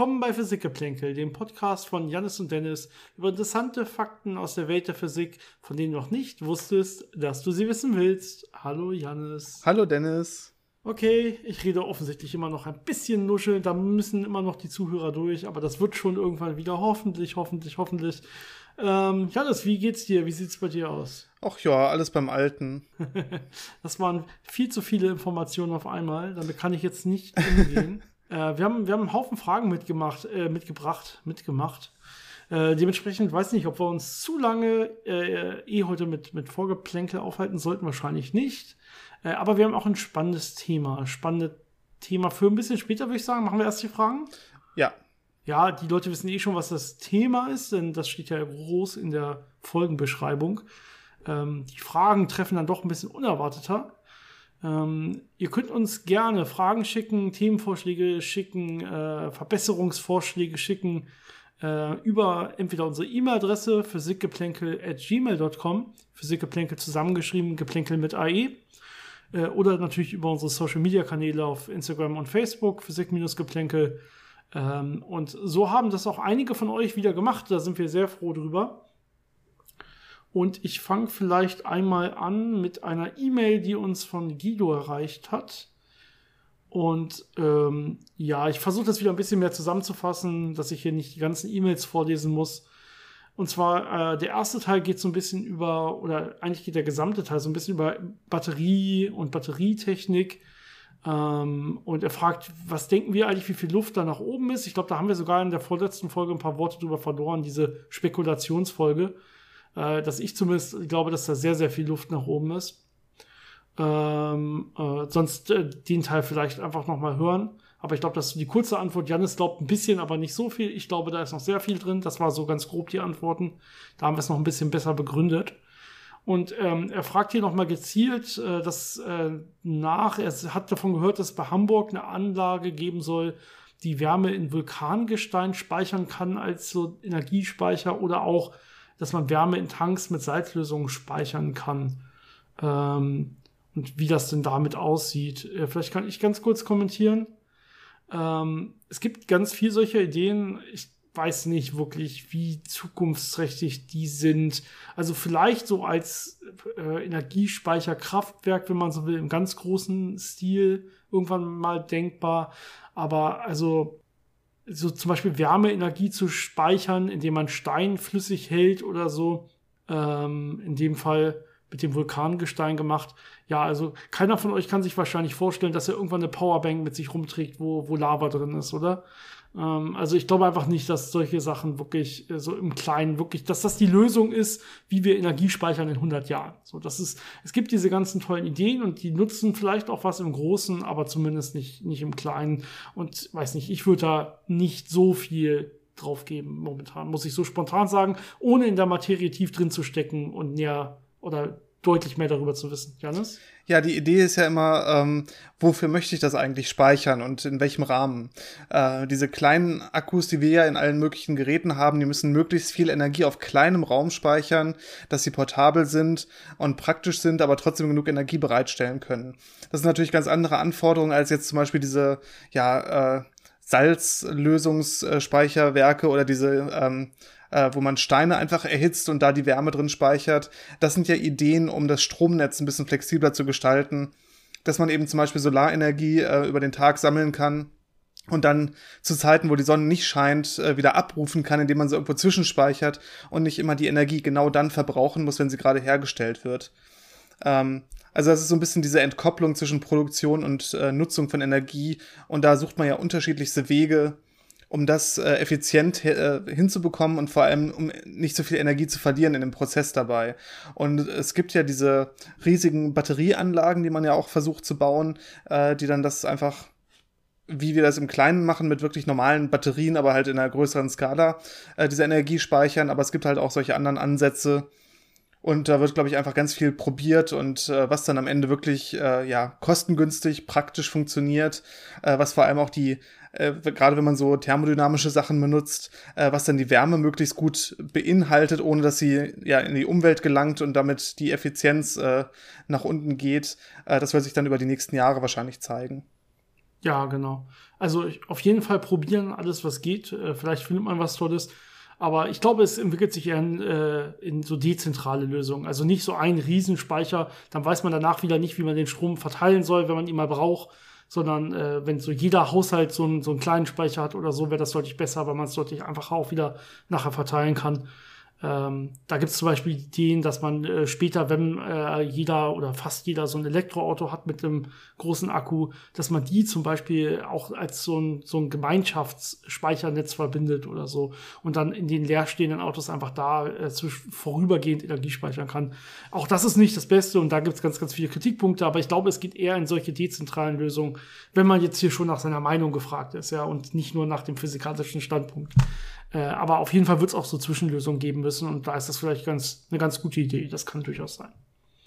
Willkommen bei Physikgeplänkel, dem Podcast von Jannis und Dennis über interessante Fakten aus der Welt der Physik, von denen du noch nicht wusstest, dass du sie wissen willst. Hallo Jannis. Hallo Dennis. Okay, ich rede offensichtlich immer noch ein bisschen nuscheln, da müssen immer noch die Zuhörer durch, aber das wird schon irgendwann wieder, hoffentlich, hoffentlich, hoffentlich. Ähm, Jannis, wie geht's dir? Wie sieht's bei dir aus? Ach ja, alles beim Alten. das waren viel zu viele Informationen auf einmal, damit kann ich jetzt nicht umgehen. Äh, wir, haben, wir haben einen Haufen Fragen mitgemacht, äh, mitgebracht, mitgemacht. Äh, dementsprechend weiß nicht, ob wir uns zu lange äh, eh heute mit, mit Vorgeplänkel aufhalten sollten, wahrscheinlich nicht. Äh, aber wir haben auch ein spannendes Thema. Spannendes Thema für ein bisschen später, würde ich sagen. Machen wir erst die Fragen? Ja. Ja, die Leute wissen eh schon, was das Thema ist, denn das steht ja groß in der Folgenbeschreibung. Ähm, die Fragen treffen dann doch ein bisschen unerwarteter. Ähm, ihr könnt uns gerne Fragen schicken, Themenvorschläge schicken, äh, Verbesserungsvorschläge schicken äh, über entweder unsere E-Mail-Adresse physikgeplänkel at gmail.com, Physikgeplänkel zusammengeschrieben, Geplänkel mit AE, äh, oder natürlich über unsere Social-Media-Kanäle auf Instagram und Facebook, Physik-Geplänkel. Ähm, und so haben das auch einige von euch wieder gemacht, da sind wir sehr froh drüber. Und ich fange vielleicht einmal an mit einer E-Mail, die uns von Guido erreicht hat. Und ähm, ja, ich versuche das wieder ein bisschen mehr zusammenzufassen, dass ich hier nicht die ganzen E-Mails vorlesen muss. Und zwar, äh, der erste Teil geht so ein bisschen über, oder eigentlich geht der gesamte Teil so ein bisschen über Batterie und Batterietechnik. Ähm, und er fragt, was denken wir eigentlich, wie viel Luft da nach oben ist? Ich glaube, da haben wir sogar in der vorletzten Folge ein paar Worte drüber verloren, diese Spekulationsfolge äh, dass ich zumindest glaube, dass da sehr, sehr viel Luft nach oben ist. Ähm, äh, sonst äh, den Teil vielleicht einfach nochmal hören. Aber ich glaube, das ist die kurze Antwort. Janis glaubt ein bisschen, aber nicht so viel. Ich glaube, da ist noch sehr viel drin. Das war so ganz grob die Antworten. Da haben wir es noch ein bisschen besser begründet. Und ähm, er fragt hier nochmal gezielt äh, das äh, nach. Er hat davon gehört, dass bei Hamburg eine Anlage geben soll, die Wärme in Vulkangestein speichern kann als so Energiespeicher oder auch dass man Wärme in Tanks mit Salzlösungen speichern kann. Ähm, und wie das denn damit aussieht. Äh, vielleicht kann ich ganz kurz kommentieren. Ähm, es gibt ganz viel solcher Ideen. Ich weiß nicht wirklich, wie zukunftsträchtig die sind. Also vielleicht so als äh, Energiespeicherkraftwerk, wenn man so will, im ganz großen Stil irgendwann mal denkbar. Aber also so zum Beispiel Wärmeenergie zu speichern, indem man Stein flüssig hält oder so. Ähm, in dem Fall mit dem Vulkangestein gemacht. Ja, also keiner von euch kann sich wahrscheinlich vorstellen, dass er irgendwann eine Powerbank mit sich rumträgt, wo, wo Lava drin ist, oder? Ähm, also ich glaube einfach nicht, dass solche Sachen wirklich äh, so im Kleinen wirklich, dass das die Lösung ist, wie wir Energie speichern in 100 Jahren. So, das ist, es gibt diese ganzen tollen Ideen und die nutzen vielleicht auch was im Großen, aber zumindest nicht, nicht im Kleinen. Und weiß nicht, ich würde da nicht so viel drauf geben momentan, muss ich so spontan sagen, ohne in der Materie tief drin zu stecken und näher oder deutlich mehr darüber zu wissen. Janis? Ja, die Idee ist ja immer, ähm, wofür möchte ich das eigentlich speichern und in welchem Rahmen? Äh, diese kleinen Akkus, die wir ja in allen möglichen Geräten haben, die müssen möglichst viel Energie auf kleinem Raum speichern, dass sie portabel sind und praktisch sind, aber trotzdem genug Energie bereitstellen können. Das sind natürlich ganz andere Anforderungen als jetzt zum Beispiel diese, ja, äh, Salzlösungsspeicherwerke oder diese ähm, äh, wo man Steine einfach erhitzt und da die Wärme drin speichert. Das sind ja Ideen, um das Stromnetz ein bisschen flexibler zu gestalten, dass man eben zum Beispiel Solarenergie äh, über den Tag sammeln kann und dann zu Zeiten, wo die Sonne nicht scheint, äh, wieder abrufen kann, indem man sie irgendwo zwischenspeichert und nicht immer die Energie genau dann verbrauchen muss, wenn sie gerade hergestellt wird. Ähm, also das ist so ein bisschen diese Entkopplung zwischen Produktion und äh, Nutzung von Energie und da sucht man ja unterschiedlichste Wege, um das äh, effizient äh, hinzubekommen und vor allem, um nicht so viel Energie zu verlieren in dem Prozess dabei. Und es gibt ja diese riesigen Batterieanlagen, die man ja auch versucht zu bauen, äh, die dann das einfach wie wir das im Kleinen machen, mit wirklich normalen Batterien, aber halt in einer größeren Skala, äh, diese Energie speichern. Aber es gibt halt auch solche anderen Ansätze, und da wird, glaube ich, einfach ganz viel probiert und äh, was dann am Ende wirklich äh, ja kostengünstig, praktisch funktioniert, äh, was vor allem auch die, äh, gerade wenn man so thermodynamische Sachen benutzt, äh, was dann die Wärme möglichst gut beinhaltet, ohne dass sie ja in die Umwelt gelangt und damit die Effizienz äh, nach unten geht. Äh, das wird sich dann über die nächsten Jahre wahrscheinlich zeigen. Ja, genau. Also ich, auf jeden Fall probieren alles, was geht. Äh, vielleicht findet man was Tolles. Aber ich glaube, es entwickelt sich eher in, äh, in so dezentrale Lösungen. Also nicht so ein Riesenspeicher, dann weiß man danach wieder nicht, wie man den Strom verteilen soll, wenn man ihn mal braucht. Sondern äh, wenn so jeder Haushalt so, einen so einen kleinen Speicher hat oder so, wäre das deutlich besser, weil man es deutlich einfacher auch wieder nachher verteilen kann. Ähm, da gibt es zum Beispiel Ideen, dass man äh, später, wenn äh, jeder oder fast jeder so ein Elektroauto hat mit einem großen Akku, dass man die zum Beispiel auch als so ein, so ein Gemeinschaftsspeichernetz verbindet oder so und dann in den leerstehenden Autos einfach da äh, vorübergehend Energie speichern kann. Auch das ist nicht das Beste und da gibt es ganz, ganz viele Kritikpunkte, aber ich glaube, es geht eher in solche dezentralen Lösungen, wenn man jetzt hier schon nach seiner Meinung gefragt ist, ja, und nicht nur nach dem physikalischen Standpunkt. Äh, aber auf jeden Fall wird es auch so Zwischenlösungen geben müssen und da ist das vielleicht ganz, eine ganz gute Idee. Das kann durchaus sein.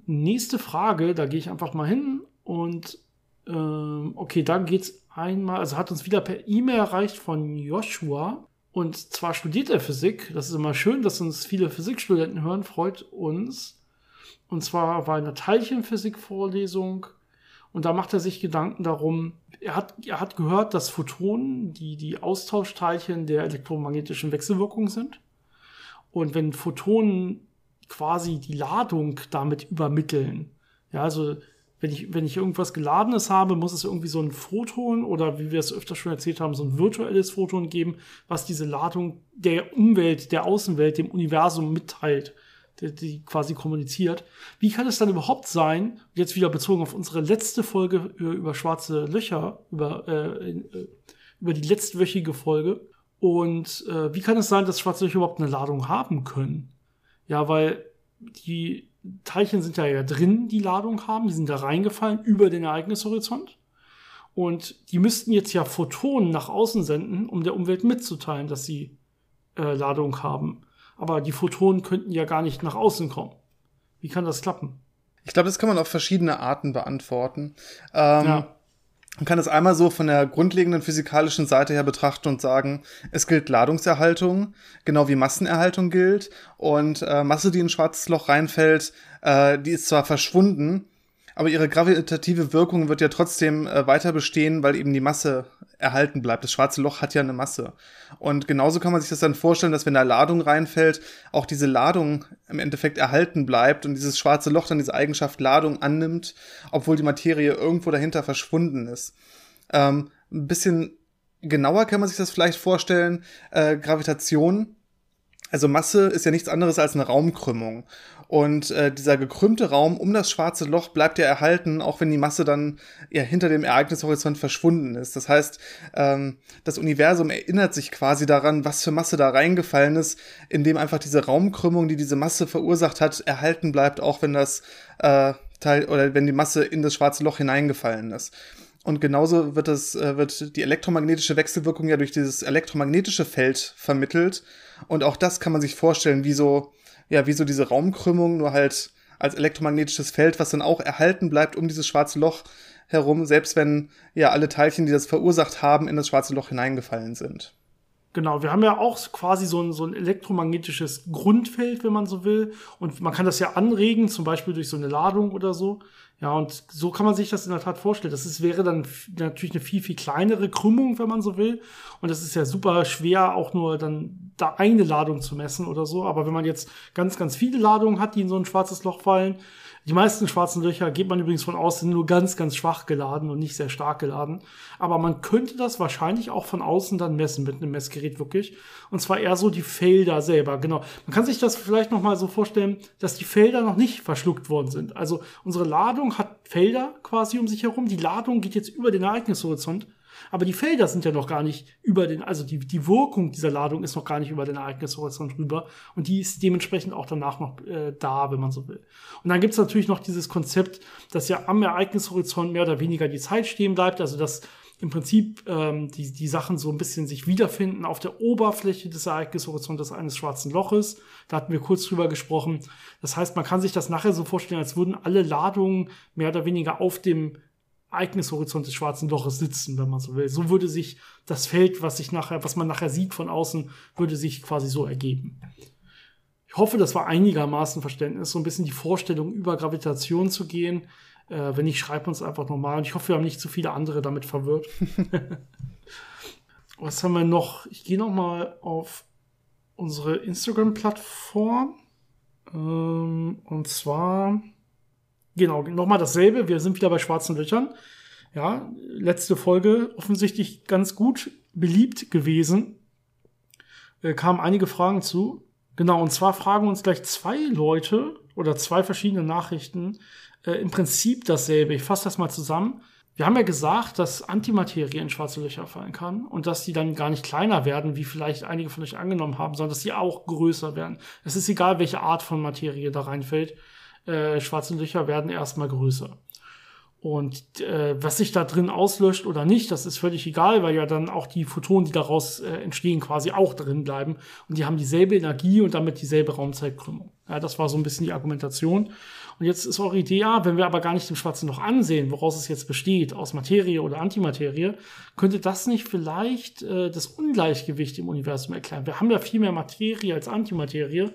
Nächste Frage, da gehe ich einfach mal hin und ähm, okay, da geht's einmal, also hat uns wieder per E-Mail erreicht von Joshua. Und zwar studiert er Physik. Das ist immer schön, dass uns viele Physikstudenten hören, freut uns. Und zwar war eine Teilchenphysik-Vorlesung und da macht er sich Gedanken darum, er hat, er hat gehört, dass Photonen die, die Austauschteilchen der elektromagnetischen Wechselwirkung sind. Und wenn Photonen quasi die Ladung damit übermitteln, ja, also wenn ich, wenn ich irgendwas Geladenes habe, muss es irgendwie so ein Photon oder wie wir es öfter schon erzählt haben, so ein virtuelles Photon geben, was diese Ladung der Umwelt, der Außenwelt, dem Universum mitteilt die, die quasi kommuniziert. Wie kann es dann überhaupt sein, jetzt wieder bezogen auf unsere letzte Folge über, über schwarze Löcher, über, äh, äh, über die letztwöchige Folge, und äh, wie kann es sein, dass schwarze Löcher überhaupt eine Ladung haben können? Ja, weil die Teilchen sind ja, ja drin, die Ladung haben, die sind da reingefallen über den Ereignishorizont. Und die müssten jetzt ja Photonen nach außen senden, um der Umwelt mitzuteilen, dass sie äh, Ladung haben aber die Photonen könnten ja gar nicht nach außen kommen. Wie kann das klappen? Ich glaube, das kann man auf verschiedene Arten beantworten. Ähm, ja. Man kann es einmal so von der grundlegenden physikalischen Seite her betrachten und sagen, es gilt Ladungserhaltung, genau wie Massenerhaltung gilt. Und äh, Masse, die in ein schwarzes Loch reinfällt, äh, die ist zwar verschwunden, aber ihre gravitative Wirkung wird ja trotzdem äh, weiter bestehen, weil eben die Masse erhalten bleibt. Das schwarze Loch hat ja eine Masse. Und genauso kann man sich das dann vorstellen, dass wenn da Ladung reinfällt, auch diese Ladung im Endeffekt erhalten bleibt und dieses schwarze Loch dann diese Eigenschaft Ladung annimmt, obwohl die Materie irgendwo dahinter verschwunden ist. Ähm, ein bisschen genauer kann man sich das vielleicht vorstellen. Äh, Gravitation also Masse ist ja nichts anderes als eine Raumkrümmung. Und äh, dieser gekrümmte Raum um das schwarze Loch bleibt ja erhalten, auch wenn die Masse dann ja hinter dem Ereignishorizont verschwunden ist. Das heißt, ähm, das Universum erinnert sich quasi daran, was für Masse da reingefallen ist, indem einfach diese Raumkrümmung, die diese Masse verursacht hat, erhalten bleibt, auch wenn das äh, Teil oder wenn die Masse in das schwarze Loch hineingefallen ist. Und genauso wird das, äh, wird die elektromagnetische Wechselwirkung ja durch dieses elektromagnetische Feld vermittelt. Und auch das kann man sich vorstellen, wie so ja, wie so diese Raumkrümmung, nur halt als elektromagnetisches Feld, was dann auch erhalten bleibt um dieses schwarze Loch herum, selbst wenn ja alle Teilchen, die das verursacht haben, in das schwarze Loch hineingefallen sind. Genau, wir haben ja auch quasi so ein, so ein elektromagnetisches Grundfeld, wenn man so will. Und man kann das ja anregen, zum Beispiel durch so eine Ladung oder so. Ja, und so kann man sich das in der Tat vorstellen. Das ist, wäre dann natürlich eine viel, viel kleinere Krümmung, wenn man so will. Und das ist ja super schwer, auch nur dann da eine Ladung zu messen oder so. Aber wenn man jetzt ganz, ganz viele Ladungen hat, die in so ein schwarzes Loch fallen, die meisten schwarzen Löcher geht man übrigens von außen nur ganz, ganz schwach geladen und nicht sehr stark geladen. Aber man könnte das wahrscheinlich auch von außen dann messen mit einem Messgerät wirklich. Und zwar eher so die Felder selber. Genau. Man kann sich das vielleicht noch mal so vorstellen, dass die Felder noch nicht verschluckt worden sind. Also unsere Ladung hat Felder quasi um sich herum. Die Ladung geht jetzt über den Ereignishorizont. Aber die Felder sind ja noch gar nicht über den, also die, die Wirkung dieser Ladung ist noch gar nicht über den Ereignishorizont rüber. Und die ist dementsprechend auch danach noch äh, da, wenn man so will. Und dann gibt es natürlich noch dieses Konzept, dass ja am Ereignishorizont mehr oder weniger die Zeit stehen bleibt, also dass im Prinzip ähm, die, die Sachen so ein bisschen sich wiederfinden auf der Oberfläche des Ereignishorizontes eines schwarzen Loches. Da hatten wir kurz drüber gesprochen. Das heißt, man kann sich das nachher so vorstellen, als würden alle Ladungen mehr oder weniger auf dem Ereignishorizont des schwarzen Loches sitzen, wenn man so will. So würde sich das Feld, was sich nachher, was man nachher sieht von außen, würde sich quasi so ergeben. Ich hoffe, das war einigermaßen Verständnis, so ein bisschen die Vorstellung über Gravitation zu gehen. Äh, wenn nicht, schreibt uns einfach nochmal. Und ich hoffe, wir haben nicht zu viele andere damit verwirrt. Was haben wir noch? Ich gehe nochmal auf unsere Instagram-Plattform. Ähm, und zwar, genau, nochmal dasselbe. Wir sind wieder bei schwarzen Löchern. Ja, letzte Folge offensichtlich ganz gut beliebt gewesen. Äh, kamen einige Fragen zu. Genau, und zwar fragen uns gleich zwei Leute oder zwei verschiedene Nachrichten äh, im Prinzip dasselbe. Ich fasse das mal zusammen. Wir haben ja gesagt, dass Antimaterie in schwarze Löcher fallen kann und dass die dann gar nicht kleiner werden, wie vielleicht einige von euch angenommen haben, sondern dass sie auch größer werden. Es ist egal, welche Art von Materie da reinfällt. Äh, schwarze Löcher werden erstmal größer. Und äh, was sich da drin auslöscht oder nicht, das ist völlig egal, weil ja dann auch die Photonen, die daraus äh, entstehen, quasi auch drin bleiben. Und die haben dieselbe Energie und damit dieselbe Raumzeitkrümmung. Ja, das war so ein bisschen die Argumentation. Und jetzt ist eure Idee, ja, wenn wir aber gar nicht den schwarzen Loch ansehen, woraus es jetzt besteht, aus Materie oder Antimaterie, könnte das nicht vielleicht äh, das Ungleichgewicht im Universum erklären? Wir haben ja viel mehr Materie als Antimaterie.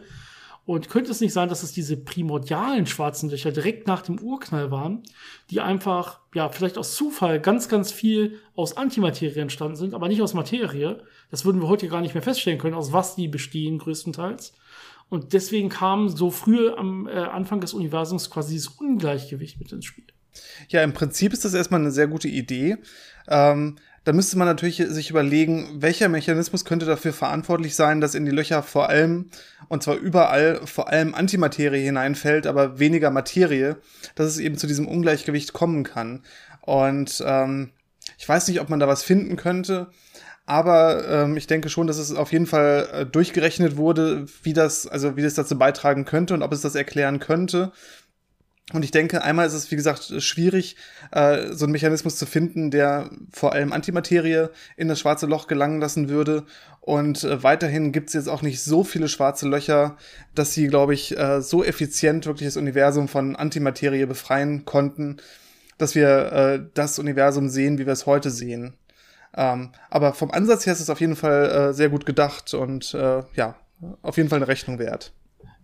Und könnte es nicht sein, dass es diese primordialen schwarzen Löcher direkt nach dem Urknall waren, die einfach, ja, vielleicht aus Zufall ganz, ganz viel aus Antimaterie entstanden sind, aber nicht aus Materie. Das würden wir heute gar nicht mehr feststellen können, aus was die bestehen größtenteils. Und deswegen kam so früh am äh, Anfang des Universums quasi dieses Ungleichgewicht mit ins Spiel. Ja, im Prinzip ist das erstmal eine sehr gute Idee. Ähm, da müsste man natürlich sich überlegen, welcher Mechanismus könnte dafür verantwortlich sein, dass in die Löcher vor allem, und zwar überall, vor allem Antimaterie hineinfällt, aber weniger Materie, dass es eben zu diesem Ungleichgewicht kommen kann. Und ähm, ich weiß nicht, ob man da was finden könnte. Aber ähm, ich denke schon, dass es auf jeden Fall äh, durchgerechnet wurde, wie das, also wie das dazu beitragen könnte und ob es das erklären könnte. Und ich denke, einmal ist es, wie gesagt, schwierig, äh, so einen Mechanismus zu finden, der vor allem Antimaterie in das schwarze Loch gelangen lassen würde. Und äh, weiterhin gibt es jetzt auch nicht so viele schwarze Löcher, dass sie, glaube ich, äh, so effizient wirklich das Universum von Antimaterie befreien konnten, dass wir äh, das Universum sehen, wie wir es heute sehen. Ähm, aber vom Ansatz her ist es auf jeden Fall äh, sehr gut gedacht und äh, ja, auf jeden Fall eine Rechnung wert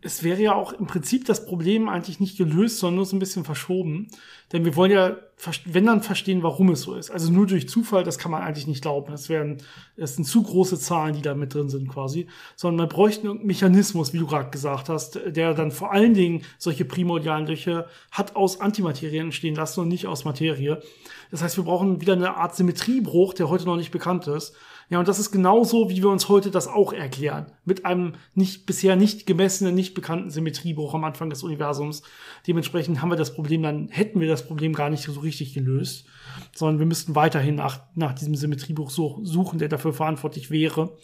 es wäre ja auch im Prinzip das Problem eigentlich nicht gelöst, sondern nur so ein bisschen verschoben. Denn wir wollen ja, wenn dann verstehen, warum es so ist. Also nur durch Zufall, das kann man eigentlich nicht glauben. Das wären, das sind zu große Zahlen, die da mit drin sind quasi. Sondern man bräuchte einen Mechanismus, wie du gerade gesagt hast, der dann vor allen Dingen solche primordialen Löcher hat aus Antimaterie entstehen lassen und nicht aus Materie. Das heißt, wir brauchen wieder eine Art Symmetriebruch, der heute noch nicht bekannt ist. Ja, und das ist genauso, wie wir uns heute das auch erklären. Mit einem nicht, bisher nicht gemessenen, nicht bekannten Symmetriebruch am Anfang des Universums. Dementsprechend haben wir das Problem dann, hätten wir das Problem gar nicht so richtig gelöst, sondern wir müssten weiterhin nach, nach diesem Symmetriebruch suchen, der dafür verantwortlich wäre.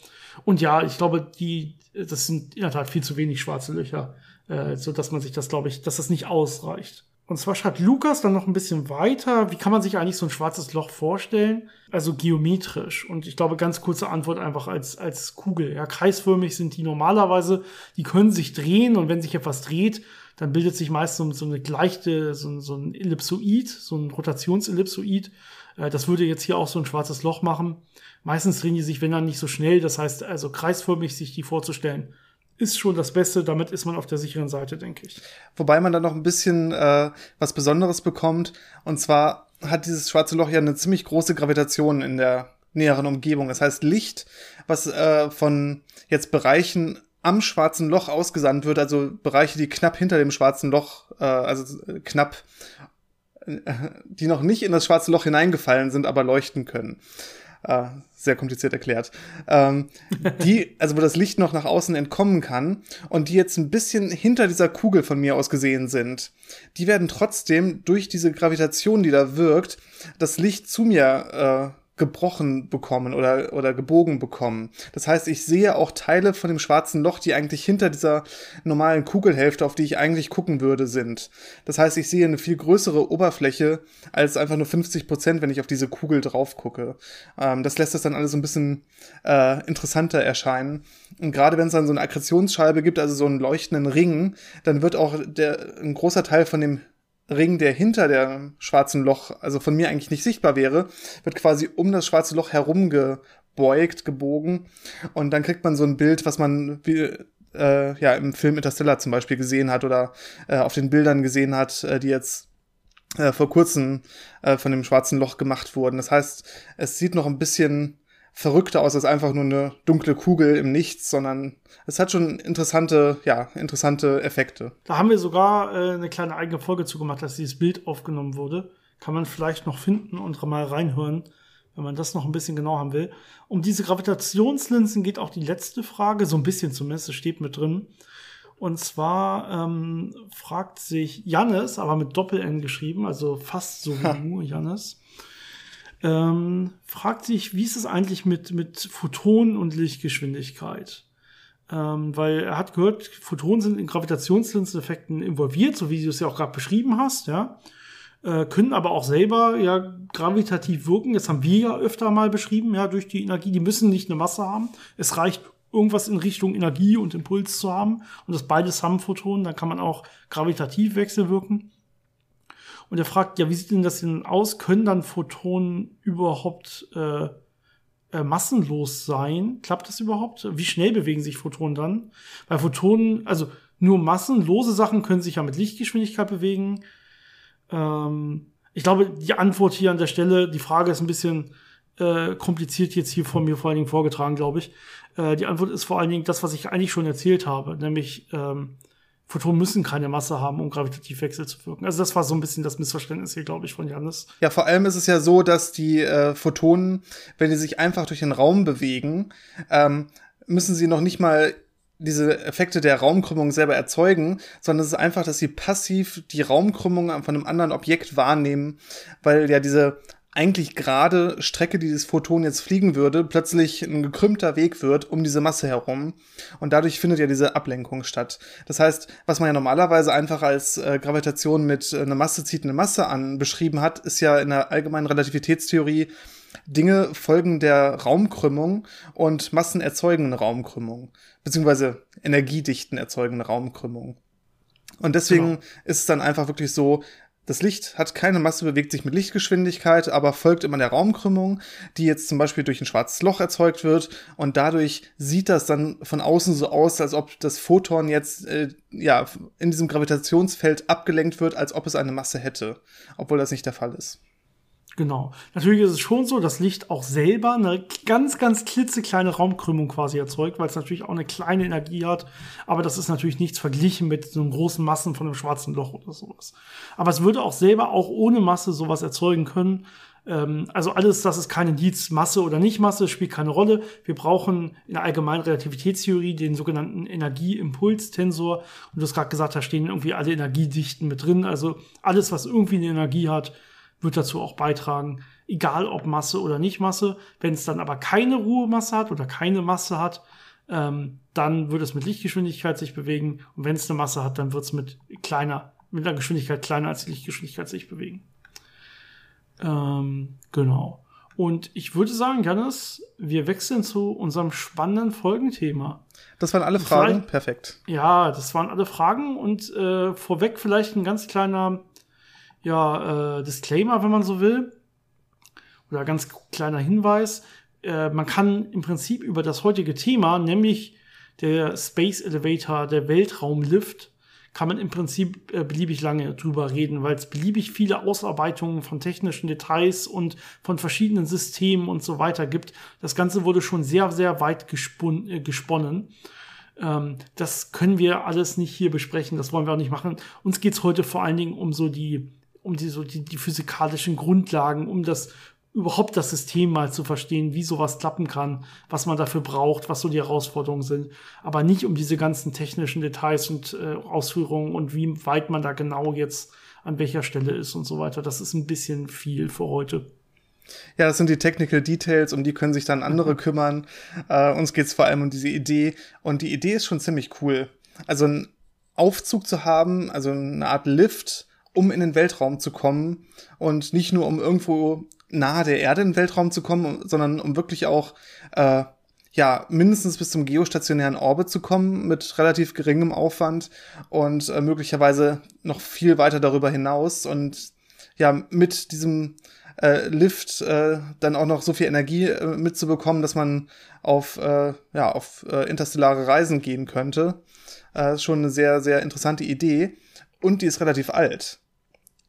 Und ja, ich glaube, die, das sind in der Tat viel zu wenig schwarze Löcher, äh, so dass man sich das, glaube ich, dass das nicht ausreicht. Und zwar schreibt Lukas dann noch ein bisschen weiter, wie kann man sich eigentlich so ein schwarzes Loch vorstellen? Also geometrisch. Und ich glaube, ganz kurze Antwort einfach als, als Kugel. Ja, kreisförmig sind die normalerweise, die können sich drehen und wenn sich etwas dreht, dann bildet sich meist so, so eine gleiche, so, so ein Ellipsoid, so ein Rotationsellipsoid. Äh, das würde jetzt hier auch so ein schwarzes Loch machen. Meistens drehen die sich, wenn dann nicht so schnell. Das heißt, also kreisförmig sich die vorzustellen, ist schon das Beste. Damit ist man auf der sicheren Seite, denke ich. Wobei man dann noch ein bisschen äh, was Besonderes bekommt. Und zwar hat dieses schwarze Loch ja eine ziemlich große Gravitation in der näheren Umgebung. Das heißt, Licht, was äh, von jetzt Bereichen am schwarzen Loch ausgesandt wird, also Bereiche, die knapp hinter dem schwarzen Loch, äh, also knapp, äh, die noch nicht in das schwarze Loch hineingefallen sind, aber leuchten können. Äh, sehr kompliziert erklärt, ähm, die, also wo das Licht noch nach außen entkommen kann und die jetzt ein bisschen hinter dieser Kugel von mir aus gesehen sind, die werden trotzdem durch diese Gravitation, die da wirkt, das Licht zu mir äh, gebrochen bekommen oder, oder gebogen bekommen. Das heißt, ich sehe auch Teile von dem schwarzen Loch, die eigentlich hinter dieser normalen Kugelhälfte, auf die ich eigentlich gucken würde, sind. Das heißt, ich sehe eine viel größere Oberfläche als einfach nur 50 Prozent, wenn ich auf diese Kugel drauf gucke. Ähm, das lässt das dann alles so ein bisschen äh, interessanter erscheinen. Und gerade wenn es dann so eine Akkretionsscheibe gibt, also so einen leuchtenden Ring, dann wird auch der, ein großer Teil von dem Ring, der hinter der schwarzen Loch, also von mir eigentlich nicht sichtbar wäre, wird quasi um das schwarze Loch herum gebeugt, gebogen. Und dann kriegt man so ein Bild, was man wie, äh, ja im Film Interstellar zum Beispiel gesehen hat oder äh, auf den Bildern gesehen hat, äh, die jetzt äh, vor kurzem äh, von dem schwarzen Loch gemacht wurden. Das heißt, es sieht noch ein bisschen verrückter aus als einfach nur eine dunkle Kugel im Nichts, sondern es hat schon interessante, ja, interessante Effekte. Da haben wir sogar äh, eine kleine eigene Folge zugemacht, dass dieses Bild aufgenommen wurde. Kann man vielleicht noch finden und mal reinhören, wenn man das noch ein bisschen genau haben will. Um diese Gravitationslinsen geht auch die letzte Frage, so ein bisschen zumindest, es steht mit drin. Und zwar ähm, fragt sich Jannis, aber mit Doppel-N geschrieben, also fast so wie du, Jannis, ähm, fragt sich, wie ist es eigentlich mit, mit Photonen und Lichtgeschwindigkeit? Ähm, weil er hat gehört, Photonen sind in Gravitationslinseneffekten involviert, so wie du es ja auch gerade beschrieben hast, ja. Äh, können aber auch selber ja gravitativ wirken. Das haben wir ja öfter mal beschrieben, ja, durch die Energie. Die müssen nicht eine Masse haben. Es reicht irgendwas in Richtung Energie und Impuls zu haben. Und das beides haben Photonen, dann kann man auch gravitativ wechselwirken. Und er fragt, ja, wie sieht denn das denn aus? Können dann Photonen überhaupt äh, äh, massenlos sein? Klappt das überhaupt? Wie schnell bewegen sich Photonen dann? Weil Photonen, also nur massenlose Sachen können sich ja mit Lichtgeschwindigkeit bewegen. Ähm, ich glaube, die Antwort hier an der Stelle, die Frage ist ein bisschen äh, kompliziert jetzt hier von mir vor allen Dingen vorgetragen, glaube ich. Äh, die Antwort ist vor allen Dingen das, was ich eigentlich schon erzählt habe, nämlich ähm, Photonen müssen keine Masse haben, um gravitativ wechsel zu wirken. Also das war so ein bisschen das Missverständnis hier, glaube ich, von Janis. Ja, vor allem ist es ja so, dass die äh, Photonen, wenn die sich einfach durch den Raum bewegen, ähm, müssen sie noch nicht mal diese Effekte der Raumkrümmung selber erzeugen, sondern es ist einfach, dass sie passiv die Raumkrümmung von einem anderen Objekt wahrnehmen, weil ja diese eigentlich gerade Strecke, die das Photon jetzt fliegen würde, plötzlich ein gekrümmter Weg wird um diese Masse herum. Und dadurch findet ja diese Ablenkung statt. Das heißt, was man ja normalerweise einfach als äh, Gravitation mit äh, einer Masse zieht eine Masse an beschrieben hat, ist ja in der allgemeinen Relativitätstheorie Dinge folgen der Raumkrümmung und Massen erzeugen eine Raumkrümmung. Beziehungsweise Energiedichten erzeugen eine Raumkrümmung. Und deswegen genau. ist es dann einfach wirklich so, das Licht hat keine Masse, bewegt sich mit Lichtgeschwindigkeit, aber folgt immer der Raumkrümmung, die jetzt zum Beispiel durch ein schwarzes Loch erzeugt wird. Und dadurch sieht das dann von außen so aus, als ob das Photon jetzt äh, ja in diesem Gravitationsfeld abgelenkt wird, als ob es eine Masse hätte, obwohl das nicht der Fall ist. Genau. Natürlich ist es schon so, dass Licht auch selber eine ganz, ganz klitzekleine Raumkrümmung quasi erzeugt, weil es natürlich auch eine kleine Energie hat. Aber das ist natürlich nichts verglichen mit so einem großen Massen von einem schwarzen Loch oder sowas. Aber es würde auch selber auch ohne Masse sowas erzeugen können. Ähm, also alles, das ist keine Indiz, Masse oder nicht Masse, spielt keine Rolle. Wir brauchen in der allgemeinen Relativitätstheorie den sogenannten Energieimpulstensor. Und du hast gerade gesagt, da stehen irgendwie alle Energiedichten mit drin. Also alles, was irgendwie eine Energie hat, wird dazu auch beitragen, egal ob Masse oder nicht Masse. Wenn es dann aber keine Ruhemasse hat oder keine Masse hat, ähm, dann wird es mit Lichtgeschwindigkeit sich bewegen. Und wenn es eine Masse hat, dann wird es mit kleiner, mit einer Geschwindigkeit kleiner als die Lichtgeschwindigkeit sich bewegen. Ähm, genau. Und ich würde sagen, Janis, wir wechseln zu unserem spannenden Folgenthema. Das waren alle Fragen. Vielleicht, Perfekt. Ja, das waren alle Fragen. Und äh, vorweg vielleicht ein ganz kleiner ja, äh, Disclaimer, wenn man so will. Oder ganz kleiner Hinweis. Äh, man kann im Prinzip über das heutige Thema, nämlich der Space Elevator, der Weltraumlift, kann man im Prinzip äh, beliebig lange drüber reden, weil es beliebig viele Ausarbeitungen von technischen Details und von verschiedenen Systemen und so weiter gibt. Das Ganze wurde schon sehr, sehr weit äh, gesponnen. Ähm, das können wir alles nicht hier besprechen, das wollen wir auch nicht machen. Uns geht's heute vor allen Dingen um so die um die, so die, die physikalischen Grundlagen, um das überhaupt das System mal zu verstehen, wie sowas klappen kann, was man dafür braucht, was so die Herausforderungen sind, aber nicht um diese ganzen technischen Details und äh, Ausführungen und wie weit man da genau jetzt an welcher Stelle ist und so weiter. Das ist ein bisschen viel für heute. Ja, das sind die Technical Details, um die können sich dann andere kümmern. Äh, uns geht's vor allem um diese Idee und die Idee ist schon ziemlich cool. Also einen Aufzug zu haben, also eine Art Lift, um in den Weltraum zu kommen und nicht nur um irgendwo nahe der Erde in den Weltraum zu kommen, sondern um wirklich auch äh, ja mindestens bis zum geostationären Orbit zu kommen mit relativ geringem Aufwand und äh, möglicherweise noch viel weiter darüber hinaus und ja mit diesem äh, Lift äh, dann auch noch so viel Energie äh, mitzubekommen, dass man auf äh, ja auf äh, interstellare Reisen gehen könnte. Äh, schon eine sehr sehr interessante Idee und die ist relativ alt.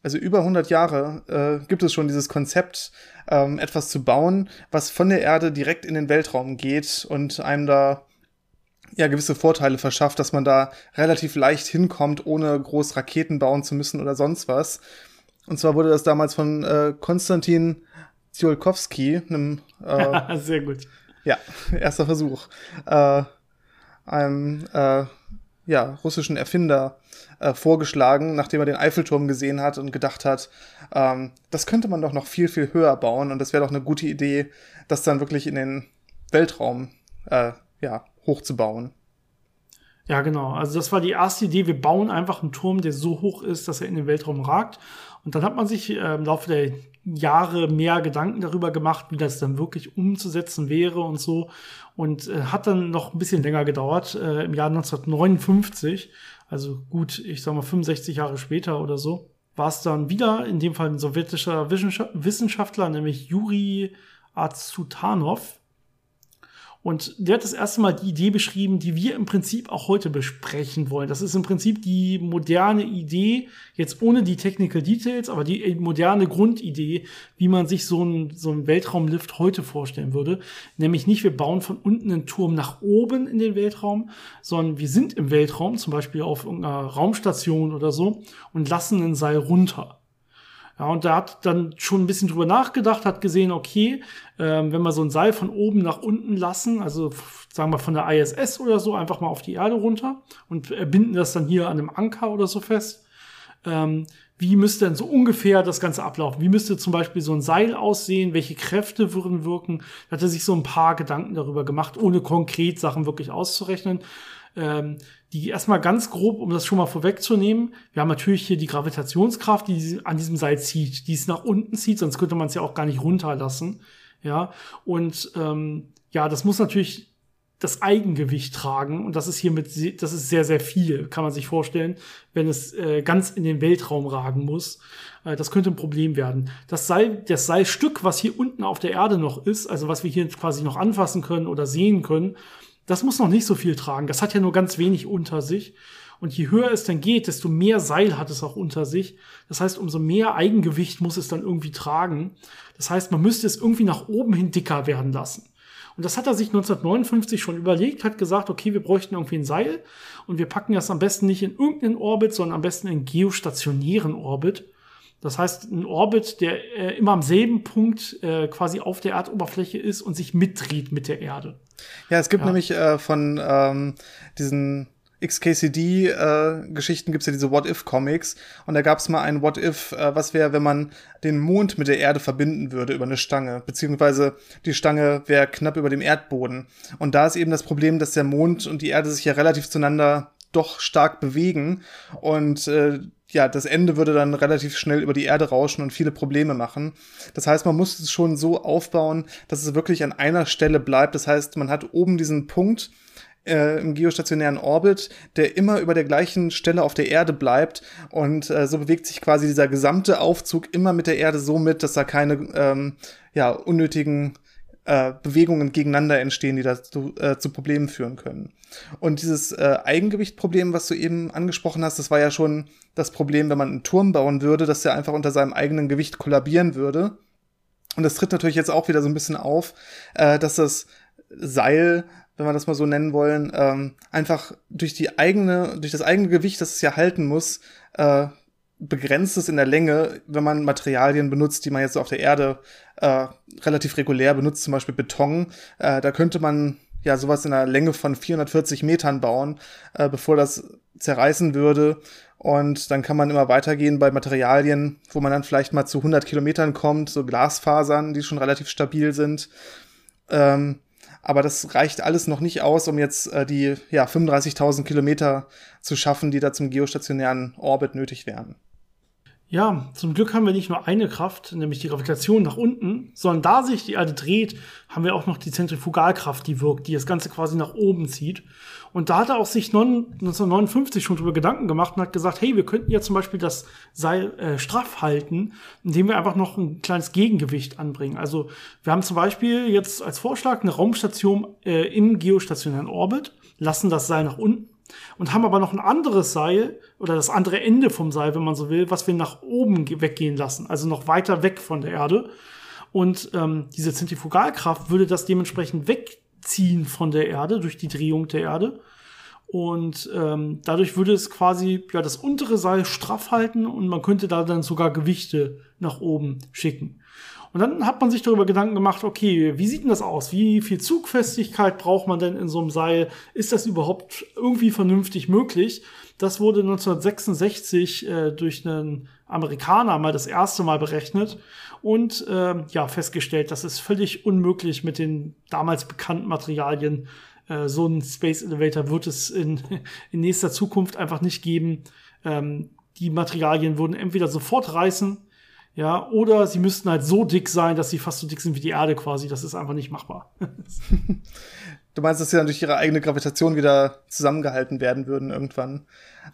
Also über 100 Jahre, äh, gibt es schon dieses Konzept, ähm, etwas zu bauen, was von der Erde direkt in den Weltraum geht und einem da ja gewisse Vorteile verschafft, dass man da relativ leicht hinkommt, ohne groß Raketen bauen zu müssen oder sonst was. Und zwar wurde das damals von äh, Konstantin Tsiolkovsky, einem äh, sehr gut. Ja, erster Versuch. Äh, einem äh, ja, russischen Erfinder äh, vorgeschlagen, nachdem er den Eiffelturm gesehen hat und gedacht hat, ähm, das könnte man doch noch viel, viel höher bauen und das wäre doch eine gute Idee, das dann wirklich in den Weltraum äh, ja, hochzubauen. Ja, genau. Also das war die erste Idee. Wir bauen einfach einen Turm, der so hoch ist, dass er in den Weltraum ragt. Und dann hat man sich äh, im Laufe der Jahre mehr Gedanken darüber gemacht, wie das dann wirklich umzusetzen wäre und so. Und äh, hat dann noch ein bisschen länger gedauert, äh, im Jahr 1959, also gut, ich sag mal 65 Jahre später oder so, war es dann wieder, in dem Fall ein sowjetischer Wissenschaftler, nämlich Juri Azutanov, und der hat das erste Mal die Idee beschrieben, die wir im Prinzip auch heute besprechen wollen. Das ist im Prinzip die moderne Idee, jetzt ohne die Technical Details, aber die moderne Grundidee, wie man sich so einen, so einen Weltraumlift heute vorstellen würde. Nämlich nicht, wir bauen von unten einen Turm nach oben in den Weltraum, sondern wir sind im Weltraum, zum Beispiel auf irgendeiner Raumstation oder so, und lassen ein Seil runter. Ja, und der hat dann schon ein bisschen drüber nachgedacht, hat gesehen, okay, ähm, wenn wir so ein Seil von oben nach unten lassen, also sagen wir von der ISS oder so, einfach mal auf die Erde runter und binden das dann hier an einem Anker oder so fest. Ähm, wie müsste denn so ungefähr das Ganze ablaufen? Wie müsste zum Beispiel so ein Seil aussehen? Welche Kräfte würden wirken? Da hat er sich so ein paar Gedanken darüber gemacht, ohne konkret Sachen wirklich auszurechnen. Ähm, die erstmal ganz grob, um das schon mal vorwegzunehmen, wir haben natürlich hier die Gravitationskraft, die an diesem Seil zieht, die es nach unten zieht, sonst könnte man es ja auch gar nicht runterlassen. Ja, und ähm, ja, das muss natürlich das Eigengewicht tragen und das ist hier mit, das ist sehr, sehr viel, kann man sich vorstellen, wenn es äh, ganz in den Weltraum ragen muss. Äh, das könnte ein Problem werden. Das Seil, das Seilstück, was hier unten auf der Erde noch ist, also was wir hier quasi noch anfassen können oder sehen können, das muss noch nicht so viel tragen. Das hat ja nur ganz wenig unter sich. Und je höher es dann geht, desto mehr Seil hat es auch unter sich. Das heißt, umso mehr Eigengewicht muss es dann irgendwie tragen. Das heißt, man müsste es irgendwie nach oben hin dicker werden lassen. Und das hat er sich 1959 schon überlegt, hat gesagt, okay, wir bräuchten irgendwie ein Seil und wir packen das am besten nicht in irgendeinen Orbit, sondern am besten in geostationären Orbit. Das heißt, ein Orbit, der äh, immer am selben Punkt äh, quasi auf der Erdoberfläche ist und sich mitdreht mit der Erde. Ja, es gibt ja. nämlich äh, von ähm, diesen XKCD-Geschichten äh, gibt's ja diese What-If-Comics und da gab's mal ein What-If, äh, was wäre, wenn man den Mond mit der Erde verbinden würde über eine Stange, beziehungsweise die Stange wäre knapp über dem Erdboden. Und da ist eben das Problem, dass der Mond und die Erde sich ja relativ zueinander doch stark bewegen und äh, ja, das Ende würde dann relativ schnell über die Erde rauschen und viele Probleme machen. Das heißt, man muss es schon so aufbauen, dass es wirklich an einer Stelle bleibt. Das heißt, man hat oben diesen Punkt äh, im geostationären Orbit, der immer über der gleichen Stelle auf der Erde bleibt. Und äh, so bewegt sich quasi dieser gesamte Aufzug immer mit der Erde so mit, dass da keine ähm, ja, unnötigen äh, Bewegungen gegeneinander entstehen, die dazu äh, zu Problemen führen können. Und dieses äh, Eigengewichtproblem, was du eben angesprochen hast, das war ja schon das Problem, wenn man einen Turm bauen würde, dass der einfach unter seinem eigenen Gewicht kollabieren würde. Und das tritt natürlich jetzt auch wieder so ein bisschen auf, äh, dass das Seil, wenn wir das mal so nennen wollen, ähm, einfach durch die eigene, durch das eigene Gewicht, das es ja halten muss, äh, begrenzt ist in der Länge, wenn man Materialien benutzt, die man jetzt auf der Erde äh, relativ regulär benutzt, zum Beispiel Beton. Äh, da könnte man ja sowas in einer Länge von 440 Metern bauen, äh, bevor das zerreißen würde. Und dann kann man immer weitergehen bei Materialien, wo man dann vielleicht mal zu 100 Kilometern kommt, so Glasfasern, die schon relativ stabil sind. Ähm, aber das reicht alles noch nicht aus, um jetzt äh, die ja, 35.000 Kilometer zu schaffen, die da zum geostationären Orbit nötig wären. Ja, zum Glück haben wir nicht nur eine Kraft, nämlich die Gravitation nach unten, sondern da sich die Erde dreht, haben wir auch noch die Zentrifugalkraft, die wirkt, die das Ganze quasi nach oben zieht. Und da hat er auch sich 1959 schon drüber Gedanken gemacht und hat gesagt, hey, wir könnten ja zum Beispiel das Seil äh, straff halten, indem wir einfach noch ein kleines Gegengewicht anbringen. Also wir haben zum Beispiel jetzt als Vorschlag eine Raumstation äh, im geostationären Orbit, lassen das Seil nach unten und haben aber noch ein anderes Seil oder das andere Ende vom Seil, wenn man so will, was wir nach oben weggehen lassen, also noch weiter weg von der Erde. Und ähm, diese Zentrifugalkraft würde das dementsprechend wegziehen von der Erde durch die Drehung der Erde. Und ähm, dadurch würde es quasi ja das untere Seil straff halten und man könnte da dann sogar Gewichte nach oben schicken. Und dann hat man sich darüber Gedanken gemacht, okay, wie sieht denn das aus? Wie viel Zugfestigkeit braucht man denn in so einem Seil? Ist das überhaupt irgendwie vernünftig möglich? Das wurde 1966 äh, durch einen Amerikaner mal das erste Mal berechnet und äh, ja festgestellt, das ist völlig unmöglich mit den damals bekannten Materialien. Äh, so ein Space Elevator wird es in, in nächster Zukunft einfach nicht geben. Ähm, die Materialien würden entweder sofort reißen ja, oder sie müssten halt so dick sein, dass sie fast so dick sind wie die Erde quasi. Das ist einfach nicht machbar. du meinst, dass sie dann durch ihre eigene Gravitation wieder zusammengehalten werden würden irgendwann.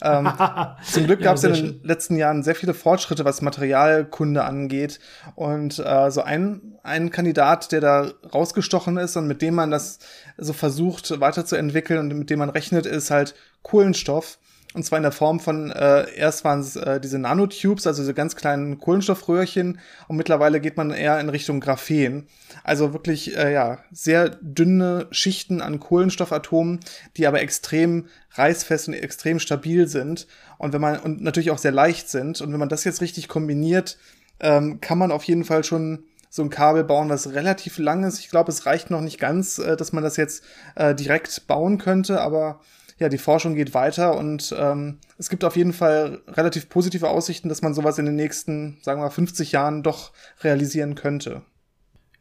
Ähm, zum Glück gab es ja, in den schön. letzten Jahren sehr viele Fortschritte, was Materialkunde angeht. Und äh, so ein, ein Kandidat, der da rausgestochen ist und mit dem man das so versucht weiterzuentwickeln und mit dem man rechnet, ist halt Kohlenstoff. Und zwar in der Form von, äh, erst waren es äh, diese Nanotubes, also diese ganz kleinen Kohlenstoffröhrchen. Und mittlerweile geht man eher in Richtung Graphen. Also wirklich, äh, ja, sehr dünne Schichten an Kohlenstoffatomen, die aber extrem reißfest und extrem stabil sind. Und wenn man, und natürlich auch sehr leicht sind. Und wenn man das jetzt richtig kombiniert, ähm, kann man auf jeden Fall schon so ein Kabel bauen, was relativ lang ist. Ich glaube, es reicht noch nicht ganz, äh, dass man das jetzt äh, direkt bauen könnte, aber ja, die Forschung geht weiter und ähm, es gibt auf jeden Fall relativ positive Aussichten, dass man sowas in den nächsten, sagen wir mal, 50 Jahren doch realisieren könnte.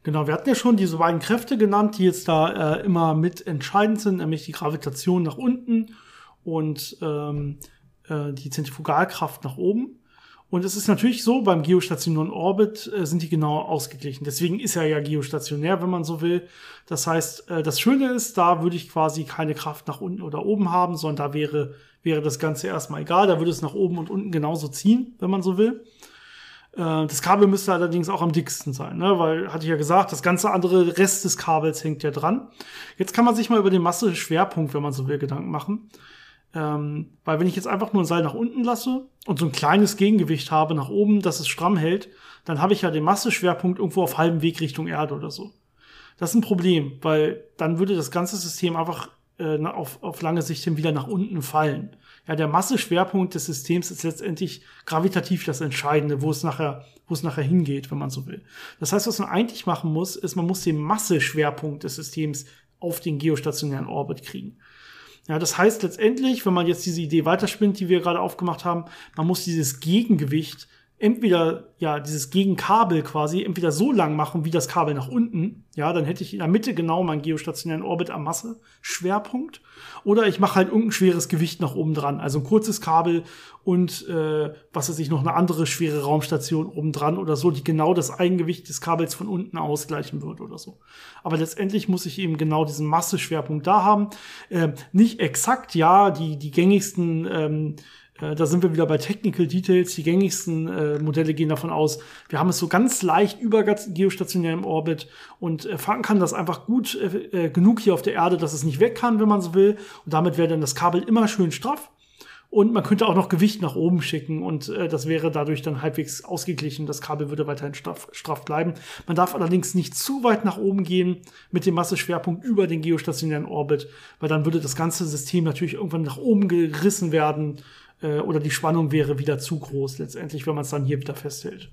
Genau, wir hatten ja schon diese beiden Kräfte genannt, die jetzt da äh, immer mit entscheidend sind, nämlich die Gravitation nach unten und ähm, äh, die Zentrifugalkraft nach oben. Und es ist natürlich so, beim geostationären Orbit äh, sind die genau ausgeglichen. Deswegen ist er ja geostationär, wenn man so will. Das heißt, äh, das Schöne ist, da würde ich quasi keine Kraft nach unten oder oben haben, sondern da wäre, wäre das Ganze erstmal egal. Da würde es nach oben und unten genauso ziehen, wenn man so will. Äh, das Kabel müsste allerdings auch am dicksten sein, ne? weil, hatte ich ja gesagt, das ganze andere Rest des Kabels hängt ja dran. Jetzt kann man sich mal über den Masseschwerpunkt, wenn man so will, Gedanken machen. Ähm, weil wenn ich jetzt einfach nur ein Seil nach unten lasse und so ein kleines Gegengewicht habe nach oben, dass es stramm hält, dann habe ich ja den Masseschwerpunkt irgendwo auf halbem Weg Richtung Erde oder so. Das ist ein Problem, weil dann würde das ganze System einfach äh, auf, auf lange Sicht hin wieder nach unten fallen. Ja, der Masseschwerpunkt des Systems ist letztendlich gravitativ das Entscheidende, wo es nachher, wo es nachher hingeht, wenn man so will. Das heißt, was man eigentlich machen muss, ist, man muss den Masseschwerpunkt des Systems auf den geostationären Orbit kriegen. Ja, das heißt letztendlich, wenn man jetzt diese Idee weiterspinnt, die wir gerade aufgemacht haben, man muss dieses Gegengewicht entweder, ja, dieses Gegenkabel quasi, entweder so lang machen wie das Kabel nach unten, ja, dann hätte ich in der Mitte genau meinen geostationären Orbit am Masse-Schwerpunkt, oder ich mache halt irgendein schweres Gewicht nach oben dran, also ein kurzes Kabel und, äh, was weiß ich, noch eine andere schwere Raumstation oben dran oder so, die genau das Eigengewicht des Kabels von unten ausgleichen wird oder so. Aber letztendlich muss ich eben genau diesen Masse-Schwerpunkt da haben. Äh, nicht exakt, ja, die, die gängigsten, ähm, äh, da sind wir wieder bei Technical Details. Die gängigsten äh, Modelle gehen davon aus, wir haben es so ganz leicht über geostationär im Orbit und äh, kann das einfach gut äh, äh, genug hier auf der Erde, dass es nicht weg kann, wenn man so will. Und damit wäre dann das Kabel immer schön straff. Und man könnte auch noch Gewicht nach oben schicken und äh, das wäre dadurch dann halbwegs ausgeglichen. Das Kabel würde weiterhin straff, straff bleiben. Man darf allerdings nicht zu weit nach oben gehen mit dem Masseschwerpunkt über den geostationären Orbit, weil dann würde das ganze System natürlich irgendwann nach oben gerissen werden äh, oder die Spannung wäre wieder zu groß letztendlich, wenn man es dann hier wieder festhält.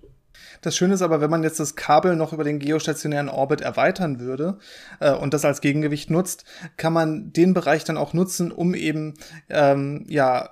Das Schöne ist aber, wenn man jetzt das Kabel noch über den geostationären Orbit erweitern würde äh, und das als Gegengewicht nutzt, kann man den Bereich dann auch nutzen, um eben ähm, ja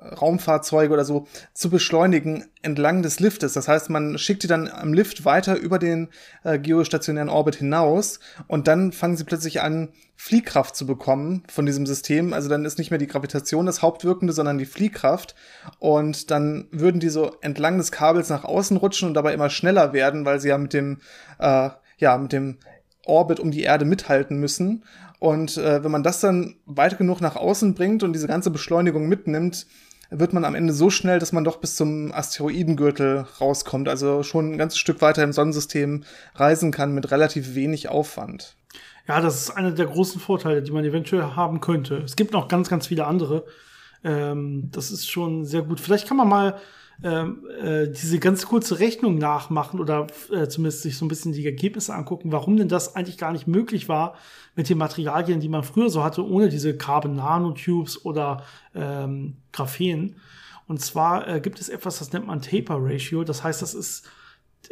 Raumfahrzeuge oder so zu beschleunigen entlang des Liftes. Das heißt, man schickt die dann am Lift weiter über den äh, geostationären Orbit hinaus und dann fangen sie plötzlich an, Fliehkraft zu bekommen von diesem System. Also dann ist nicht mehr die Gravitation das Hauptwirkende, sondern die Fliehkraft. Und dann würden die so entlang des Kabels nach außen rutschen und dabei immer schneller werden, weil sie ja mit dem, äh, ja, mit dem Orbit um die Erde mithalten müssen. Und äh, wenn man das dann weit genug nach außen bringt und diese ganze Beschleunigung mitnimmt, wird man am Ende so schnell, dass man doch bis zum Asteroidengürtel rauskommt. Also schon ein ganzes Stück weiter im Sonnensystem reisen kann mit relativ wenig Aufwand. Ja, das ist einer der großen Vorteile, die man eventuell haben könnte. Es gibt noch ganz, ganz viele andere. Ähm, das ist schon sehr gut. Vielleicht kann man mal ähm, äh, diese ganz kurze Rechnung nachmachen oder äh, zumindest sich so ein bisschen die Ergebnisse angucken, warum denn das eigentlich gar nicht möglich war mit den Materialien, die man früher so hatte, ohne diese Carbon Nanotubes oder ähm, Graphen. Und zwar äh, gibt es etwas, das nennt man Taper Ratio. Das heißt, das ist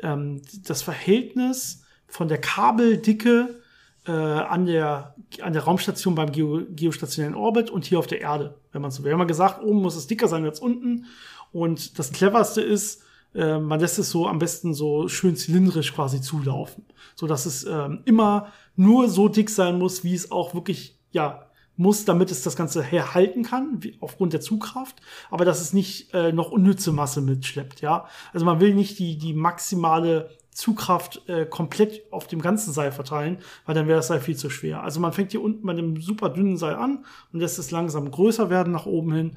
ähm, das Verhältnis von der Kabeldicke äh, an, der, an der Raumstation beim Geo geostationären Orbit und hier auf der Erde, wenn man so will. Wir haben mal gesagt, oben muss es dicker sein als unten und das cleverste ist, äh, man lässt es so am besten so schön zylindrisch quasi zulaufen, so dass es ähm, immer nur so dick sein muss, wie es auch wirklich ja muss, damit es das Ganze herhalten kann, wie, aufgrund der Zugkraft, aber dass es nicht äh, noch unnütze Masse mitschleppt, ja. Also man will nicht die, die maximale Zugkraft äh, komplett auf dem ganzen Seil verteilen, weil dann wäre das Seil viel zu schwer. Also man fängt hier unten bei einem super dünnen Seil an und lässt es langsam größer werden nach oben hin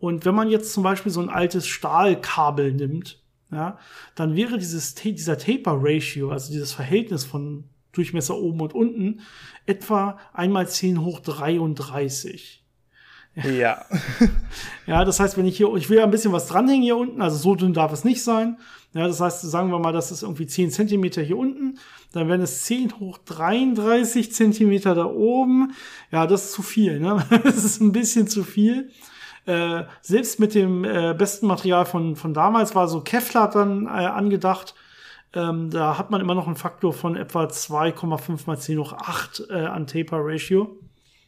und wenn man jetzt zum Beispiel so ein altes Stahlkabel nimmt, ja, dann wäre dieses, dieser Taper Ratio, also dieses Verhältnis von Durchmesser oben und unten, etwa einmal 10 hoch 33. Ja. ja, das heißt, wenn ich hier, ich will ja ein bisschen was dranhängen hier unten, also so dünn darf es nicht sein. Ja, das heißt, sagen wir mal, das ist irgendwie 10 Zentimeter hier unten, dann wären es 10 hoch 33 Zentimeter da oben. Ja, das ist zu viel, ne? Das ist ein bisschen zu viel. Äh, selbst mit dem äh, besten Material von, von damals war so Kevlar dann äh, angedacht. Ähm, da hat man immer noch einen Faktor von etwa 2,5 mal 10 hoch 8 äh, an Taper Ratio.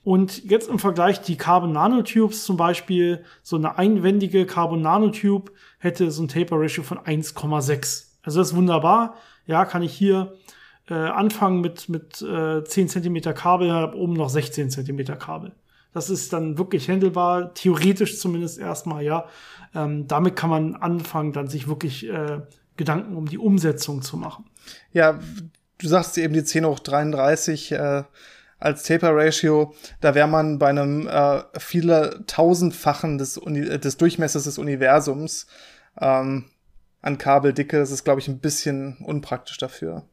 Und jetzt im Vergleich die Carbon Nanotubes zum Beispiel, so eine einwendige Carbon Nanotube hätte so ein Taper Ratio von 1,6. Also das ist wunderbar. Ja, kann ich hier äh, anfangen mit, mit äh, 10 Zentimeter Kabel, habe oben noch 16 Zentimeter Kabel. Das ist dann wirklich handelbar, theoretisch zumindest erstmal, ja. Ähm, damit kann man anfangen, dann sich wirklich äh, Gedanken um die Umsetzung zu machen. Ja, du sagst eben die 10 hoch 33 äh, als Taper Ratio, da wäre man bei einem äh, viele tausendfachen des, Uni des Durchmessers des Universums ähm, an Kabeldicke. Das ist, glaube ich, ein bisschen unpraktisch dafür.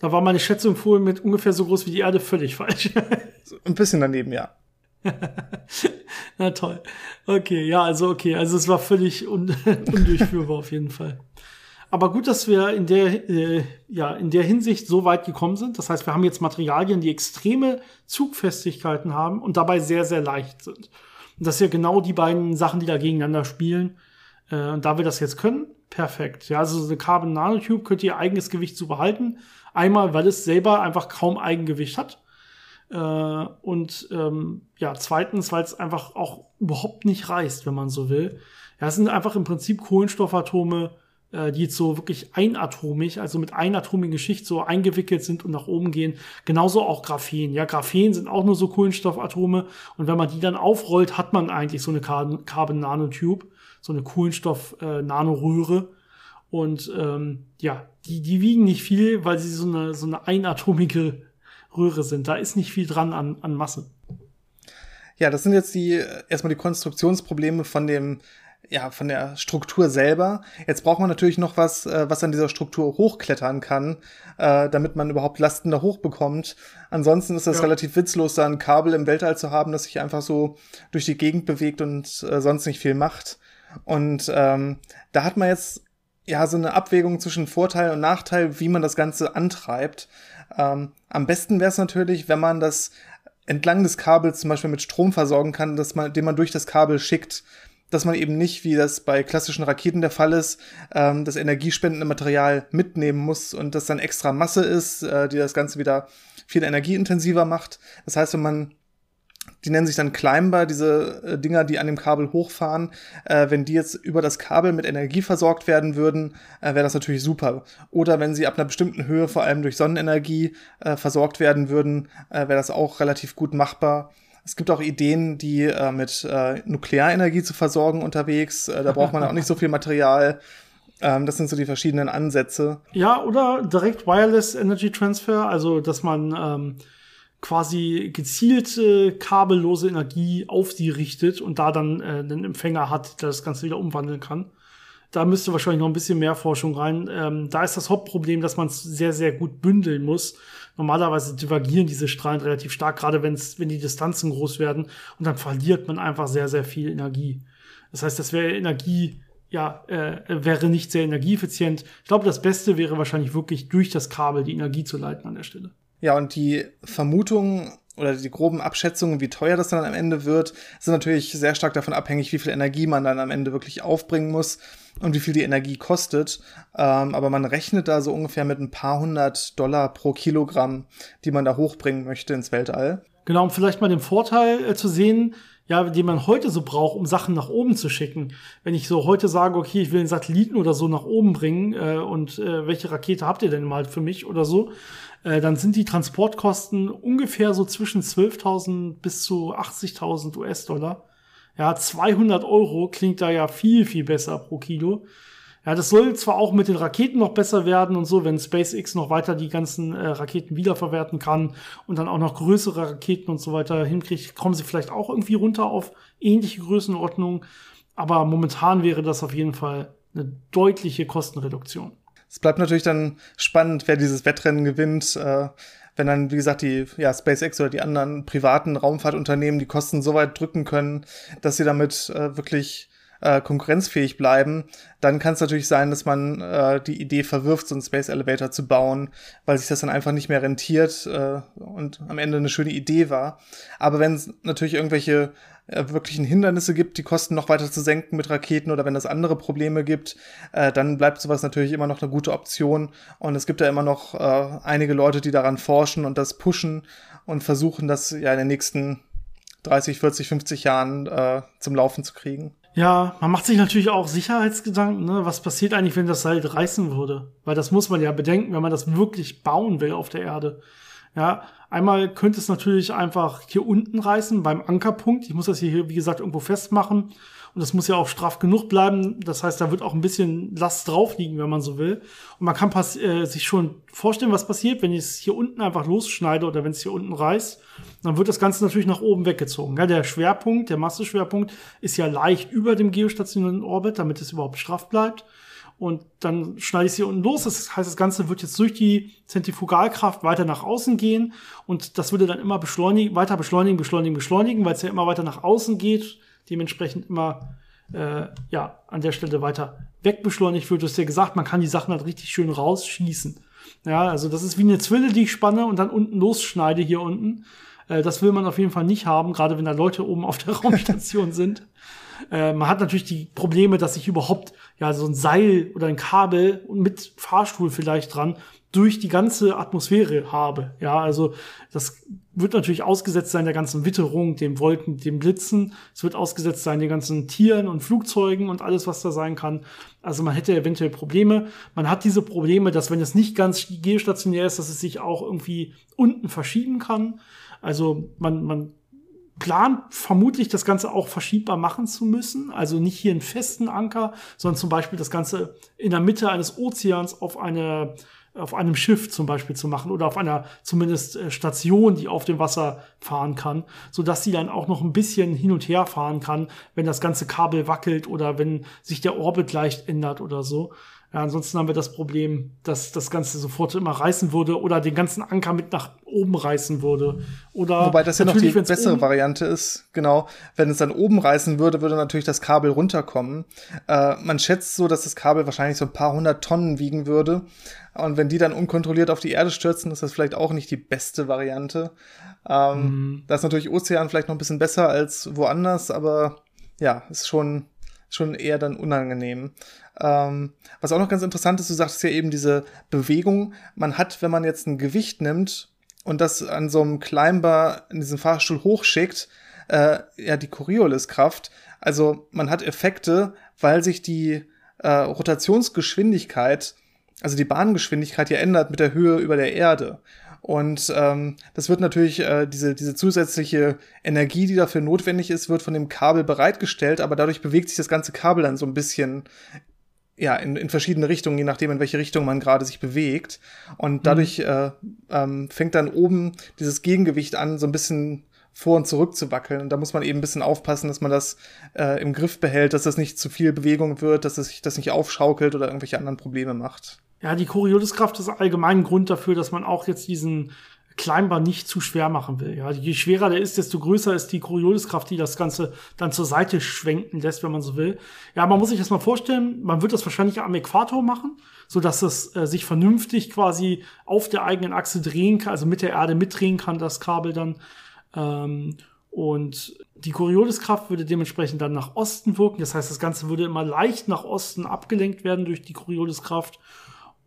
Da war meine Schätzung vorhin mit ungefähr so groß wie die Erde völlig falsch. ein bisschen daneben, ja. Na toll. Okay, ja, also okay. Also es war völlig un undurchführbar auf jeden Fall. Aber gut, dass wir in der, äh, ja, in der Hinsicht so weit gekommen sind. Das heißt, wir haben jetzt Materialien, die extreme Zugfestigkeiten haben und dabei sehr, sehr leicht sind. Und das sind ja genau die beiden Sachen, die da gegeneinander spielen. Äh, und da wir das jetzt können, perfekt. Ja, also so eine Carbon Nanotube könnt ihr eigenes Gewicht zu behalten. Einmal, weil es selber einfach kaum Eigengewicht hat. Äh, und ähm, ja, zweitens, weil es einfach auch überhaupt nicht reißt, wenn man so will. Ja, es sind einfach im Prinzip Kohlenstoffatome, äh, die jetzt so wirklich einatomig, also mit einatomigen Schicht so eingewickelt sind und nach oben gehen. Genauso auch Graphen. Ja, Graphen sind auch nur so Kohlenstoffatome und wenn man die dann aufrollt, hat man eigentlich so eine Carbon Nanotube, so eine Kohlenstoff-Nanoröhre. Äh, und ähm, ja, die, die wiegen nicht viel, weil sie so eine, so eine einatomige Röhre sind. Da ist nicht viel dran an, an Masse. Ja, das sind jetzt die erstmal die Konstruktionsprobleme von dem ja, von der Struktur selber. Jetzt braucht man natürlich noch was, äh, was an dieser Struktur hochklettern kann, äh, damit man überhaupt Lasten da hochbekommt. Ansonsten ist das ja. relativ witzlos, da ein Kabel im Weltall zu haben, das sich einfach so durch die Gegend bewegt und äh, sonst nicht viel macht. Und ähm, da hat man jetzt ja so eine Abwägung zwischen Vorteil und Nachteil, wie man das Ganze antreibt. Ähm, am besten wäre es natürlich, wenn man das entlang des Kabels zum Beispiel mit Strom versorgen kann, dass man, den man durch das Kabel schickt, dass man eben nicht, wie das bei klassischen Raketen der Fall ist, ähm, das energiespendende Material mitnehmen muss und das dann extra Masse ist, äh, die das Ganze wieder viel energieintensiver macht. Das heißt, wenn man die nennen sich dann Climber, diese äh, Dinger, die an dem Kabel hochfahren. Äh, wenn die jetzt über das Kabel mit Energie versorgt werden würden, äh, wäre das natürlich super. Oder wenn sie ab einer bestimmten Höhe, vor allem durch Sonnenenergie, äh, versorgt werden würden, äh, wäre das auch relativ gut machbar. Es gibt auch Ideen, die äh, mit Nuklearenergie zu versorgen unterwegs. da braucht man auch nicht so viel Material. Ähm, das sind so die verschiedenen Ansätze. Ja, oder direkt Wireless Energy Transfer, also dass man ähm quasi gezielte kabellose Energie auf sie richtet und da dann äh, einen Empfänger hat, der das Ganze wieder umwandeln kann. da müsste wahrscheinlich noch ein bisschen mehr Forschung rein. Ähm, da ist das Hauptproblem, dass man es sehr, sehr gut bündeln muss. Normalerweise divergieren diese Strahlen relativ stark, gerade wenn's, wenn die Distanzen groß werden und dann verliert man einfach sehr, sehr viel Energie. Das heißt, das wäre Energie, ja, äh, wäre nicht sehr energieeffizient. Ich glaube, das Beste wäre wahrscheinlich wirklich durch das Kabel die Energie zu leiten an der Stelle. Ja, und die Vermutung oder die groben Abschätzungen, wie teuer das dann am Ende wird, sind natürlich sehr stark davon abhängig, wie viel Energie man dann am Ende wirklich aufbringen muss und wie viel die Energie kostet. Ähm, aber man rechnet da so ungefähr mit ein paar hundert Dollar pro Kilogramm, die man da hochbringen möchte ins Weltall. Genau, um vielleicht mal den Vorteil äh, zu sehen, ja, den man heute so braucht, um Sachen nach oben zu schicken. Wenn ich so heute sage, okay, ich will einen Satelliten oder so nach oben bringen äh, und äh, welche Rakete habt ihr denn mal für mich oder so, äh, dann sind die Transportkosten ungefähr so zwischen 12.000 bis zu 80.000 US-Dollar. Ja, 200 Euro klingt da ja viel, viel besser pro Kilo. Ja, das soll zwar auch mit den Raketen noch besser werden und so, wenn SpaceX noch weiter die ganzen äh, Raketen wiederverwerten kann und dann auch noch größere Raketen und so weiter hinkriegt, kommen sie vielleicht auch irgendwie runter auf ähnliche Größenordnungen. Aber momentan wäre das auf jeden Fall eine deutliche Kostenreduktion. Es bleibt natürlich dann spannend, wer dieses Wettrennen gewinnt. Äh, wenn dann, wie gesagt, die ja, SpaceX oder die anderen privaten Raumfahrtunternehmen die Kosten so weit drücken können, dass sie damit äh, wirklich äh, konkurrenzfähig bleiben, dann kann es natürlich sein, dass man äh, die Idee verwirft, so einen Space Elevator zu bauen, weil sich das dann einfach nicht mehr rentiert äh, und am Ende eine schöne Idee war. Aber wenn es natürlich irgendwelche äh, wirklichen Hindernisse gibt, die Kosten noch weiter zu senken mit Raketen oder wenn es andere Probleme gibt, äh, dann bleibt sowas natürlich immer noch eine gute Option. Und es gibt ja immer noch äh, einige Leute, die daran forschen und das pushen und versuchen, das ja in den nächsten 30, 40, 50 Jahren äh, zum Laufen zu kriegen. Ja, man macht sich natürlich auch Sicherheitsgedanken, ne? was passiert eigentlich, wenn das Seil reißen würde? Weil das muss man ja bedenken, wenn man das wirklich bauen will auf der Erde. Ja, einmal könnte es natürlich einfach hier unten reißen beim Ankerpunkt. Ich muss das hier, wie gesagt, irgendwo festmachen. Und das muss ja auch straff genug bleiben. Das heißt, da wird auch ein bisschen Last drauf liegen, wenn man so will. Und man kann äh, sich schon vorstellen, was passiert, wenn ich es hier unten einfach losschneide oder wenn es hier unten reißt. Dann wird das Ganze natürlich nach oben weggezogen. Ja, der Schwerpunkt, der Masseschwerpunkt ist ja leicht über dem geostationären Orbit, damit es überhaupt straff bleibt und dann schneide ich sie unten los. Das heißt, das Ganze wird jetzt durch die Zentrifugalkraft weiter nach außen gehen und das würde dann immer beschleunigen, weiter beschleunigen, beschleunigen, beschleunigen, weil es ja immer weiter nach außen geht, dementsprechend immer äh, ja an der Stelle weiter wegbeschleunigt wird. Du hast ja gesagt, man kann die Sachen halt richtig schön rausschießen. Ja, also das ist wie eine Zwille, die ich spanne und dann unten losschneide hier unten. Äh, das will man auf jeden Fall nicht haben, gerade wenn da Leute oben auf der Raumstation sind. Äh, man hat natürlich die Probleme, dass ich überhaupt ja so ein Seil oder ein Kabel mit Fahrstuhl vielleicht dran durch die ganze Atmosphäre habe. Ja, also das wird natürlich ausgesetzt sein der ganzen Witterung, dem Wolken, dem Blitzen. Es wird ausgesetzt sein den ganzen Tieren und Flugzeugen und alles, was da sein kann. Also man hätte eventuell Probleme. Man hat diese Probleme, dass wenn es nicht ganz geostationär ist, dass es sich auch irgendwie unten verschieben kann. Also man, man plant vermutlich das Ganze auch verschiebbar machen zu müssen. Also nicht hier einen festen Anker, sondern zum Beispiel das Ganze in der Mitte eines Ozeans auf eine auf einem Schiff zum Beispiel zu machen oder auf einer zumindest äh, Station, die auf dem Wasser fahren kann, so dass sie dann auch noch ein bisschen hin und her fahren kann, wenn das ganze Kabel wackelt oder wenn sich der Orbit leicht ändert oder so. Ja, ansonsten haben wir das Problem, dass das Ganze sofort immer reißen würde oder den ganzen Anker mit nach oben reißen würde. Oder Wobei das ja noch die bessere Variante ist, genau. Wenn es dann oben reißen würde, würde natürlich das Kabel runterkommen. Äh, man schätzt so, dass das Kabel wahrscheinlich so ein paar hundert Tonnen wiegen würde. Und wenn die dann unkontrolliert auf die Erde stürzen, ist das vielleicht auch nicht die beste Variante. Ähm, mhm. Da ist natürlich Ozean vielleicht noch ein bisschen besser als woanders, aber ja, ist schon schon eher dann unangenehm. Ähm, was auch noch ganz interessant ist, du sagtest ja eben diese Bewegung. Man hat, wenn man jetzt ein Gewicht nimmt und das an so einem Climber in diesem Fahrstuhl hochschickt, äh, ja, die Corioliskraft. Also man hat Effekte, weil sich die äh, Rotationsgeschwindigkeit, also die Bahngeschwindigkeit ja ändert mit der Höhe über der Erde. Und ähm, das wird natürlich, äh, diese, diese zusätzliche Energie, die dafür notwendig ist, wird von dem Kabel bereitgestellt, aber dadurch bewegt sich das ganze Kabel dann so ein bisschen ja, in, in verschiedene Richtungen, je nachdem, in welche Richtung man gerade sich bewegt. Und dadurch mhm. äh, ähm, fängt dann oben dieses Gegengewicht an, so ein bisschen vor und zurück zu wackeln. Und da muss man eben ein bisschen aufpassen, dass man das äh, im Griff behält, dass das nicht zu viel Bewegung wird, dass es sich das nicht aufschaukelt oder irgendwelche anderen Probleme macht. Ja, die Corioliskraft ist allgemein ein Grund dafür, dass man auch jetzt diesen Climber nicht zu schwer machen will. Ja, je schwerer der ist, desto größer ist die Corioliskraft, die das Ganze dann zur Seite schwenken lässt, wenn man so will. Ja, man muss sich das mal vorstellen, man wird das wahrscheinlich am Äquator machen, so dass es äh, sich vernünftig quasi auf der eigenen Achse drehen kann, also mit der Erde mitdrehen kann, das Kabel dann. Ähm, und die Corioliskraft würde dementsprechend dann nach Osten wirken. Das heißt, das Ganze würde immer leicht nach Osten abgelenkt werden durch die Corioliskraft.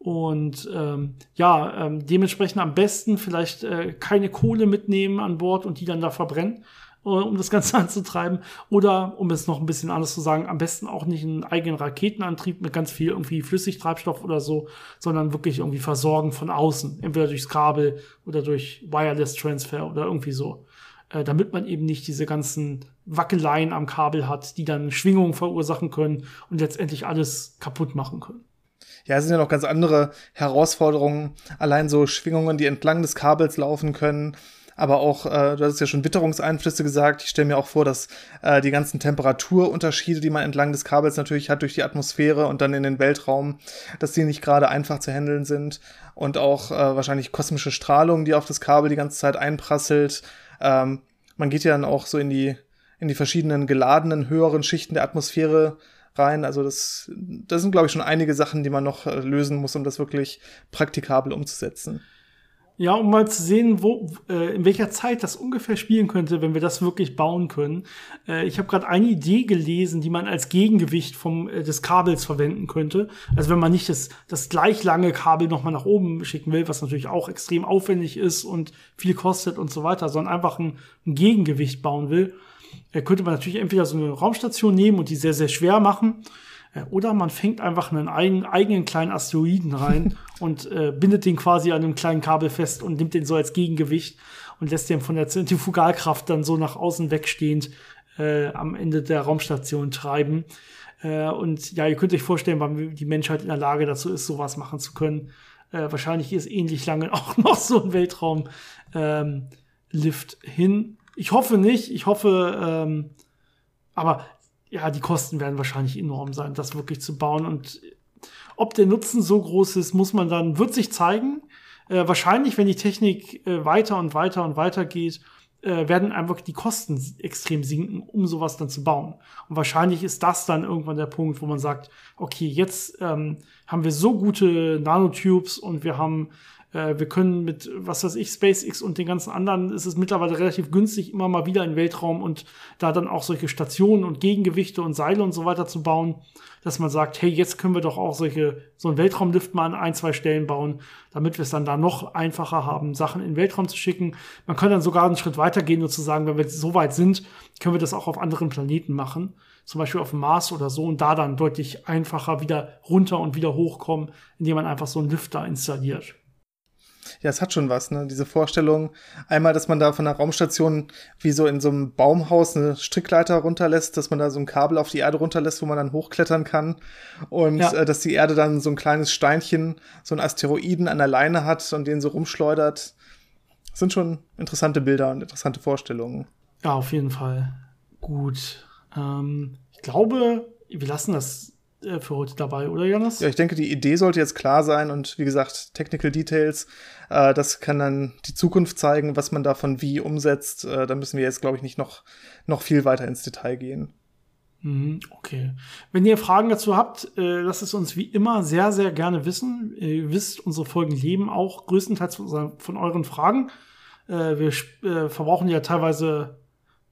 Und ähm, ja, ähm, dementsprechend am besten vielleicht äh, keine Kohle mitnehmen an Bord und die dann da verbrennen, äh, um das Ganze anzutreiben. Oder, um es noch ein bisschen anders zu sagen, am besten auch nicht einen eigenen Raketenantrieb mit ganz viel irgendwie Flüssigtreibstoff oder so, sondern wirklich irgendwie versorgen von außen. Entweder durchs Kabel oder durch Wireless Transfer oder irgendwie so. Äh, damit man eben nicht diese ganzen Wackeleien am Kabel hat, die dann Schwingungen verursachen können und letztendlich alles kaputt machen können ja, es sind ja noch ganz andere Herausforderungen. Allein so Schwingungen, die entlang des Kabels laufen können. Aber auch, äh, du hast ja schon Witterungseinflüsse gesagt. Ich stelle mir auch vor, dass äh, die ganzen Temperaturunterschiede, die man entlang des Kabels natürlich hat durch die Atmosphäre und dann in den Weltraum, dass die nicht gerade einfach zu handeln sind. Und auch äh, wahrscheinlich kosmische Strahlung, die auf das Kabel die ganze Zeit einprasselt. Ähm, man geht ja dann auch so in die in die verschiedenen geladenen höheren Schichten der Atmosphäre rein. Also das, das sind, glaube ich, schon einige Sachen, die man noch äh, lösen muss, um das wirklich praktikabel umzusetzen. Ja, um mal zu sehen, wo, äh, in welcher Zeit das ungefähr spielen könnte, wenn wir das wirklich bauen können. Äh, ich habe gerade eine Idee gelesen, die man als Gegengewicht vom, äh, des Kabels verwenden könnte. Also wenn man nicht das, das gleich lange Kabel nochmal nach oben schicken will, was natürlich auch extrem aufwendig ist und viel kostet und so weiter, sondern einfach ein, ein Gegengewicht bauen will, könnte man natürlich entweder so eine Raumstation nehmen und die sehr, sehr schwer machen. Äh, oder man fängt einfach einen eigenen, eigenen kleinen Asteroiden rein und äh, bindet den quasi an einem kleinen Kabel fest und nimmt den so als Gegengewicht und lässt den von der Zentrifugalkraft dann so nach außen wegstehend äh, am Ende der Raumstation treiben. Äh, und ja, ihr könnt euch vorstellen, wann die Menschheit in der Lage dazu ist, sowas machen zu können. Äh, wahrscheinlich ist ähnlich lange auch noch so ein Weltraumlift ähm, hin. Ich hoffe nicht. Ich hoffe, ähm, aber ja, die Kosten werden wahrscheinlich enorm sein, das wirklich zu bauen. Und ob der Nutzen so groß ist, muss man dann, wird sich zeigen. Äh, wahrscheinlich, wenn die Technik äh, weiter und weiter und weiter geht, äh, werden einfach die Kosten extrem sinken, um sowas dann zu bauen. Und wahrscheinlich ist das dann irgendwann der Punkt, wo man sagt, okay, jetzt ähm, haben wir so gute Nanotubes und wir haben äh, wir können mit, was weiß ich, SpaceX und den ganzen anderen, ist es mittlerweile relativ günstig, immer mal wieder in Weltraum und da dann auch solche Stationen und Gegengewichte und Seile und so weiter zu bauen, dass man sagt, hey, jetzt können wir doch auch solche, so einen Weltraumlift mal an ein, zwei Stellen bauen, damit wir es dann da noch einfacher haben, Sachen in den Weltraum zu schicken. Man kann dann sogar einen Schritt weiter gehen und zu sagen, wenn wir so weit sind, können wir das auch auf anderen Planeten machen zum Beispiel auf dem Mars oder so und da dann deutlich einfacher wieder runter und wieder hochkommen, indem man einfach so einen Lift da installiert ja, es hat schon was, ne? Diese Vorstellung, einmal, dass man da von der Raumstation wie so in so einem Baumhaus eine Strickleiter runterlässt, dass man da so ein Kabel auf die Erde runterlässt, wo man dann hochklettern kann. Und ja. äh, dass die Erde dann so ein kleines Steinchen, so ein Asteroiden an der Leine hat und den so rumschleudert. Das sind schon interessante Bilder und interessante Vorstellungen. Ja, auf jeden Fall. Gut. Ähm, ich glaube, wir lassen das äh, für heute dabei, oder Jonas? Ja, ich denke, die Idee sollte jetzt klar sein und wie gesagt, Technical Details, äh, das kann dann die Zukunft zeigen, was man davon wie umsetzt. Äh, da müssen wir jetzt, glaube ich, nicht noch, noch viel weiter ins Detail gehen. Mhm, okay. Wenn ihr Fragen dazu habt, äh, lasst es uns wie immer sehr, sehr gerne wissen. Ihr wisst, unsere Folgen leben auch größtenteils von, von euren Fragen. Äh, wir äh, verbrauchen ja teilweise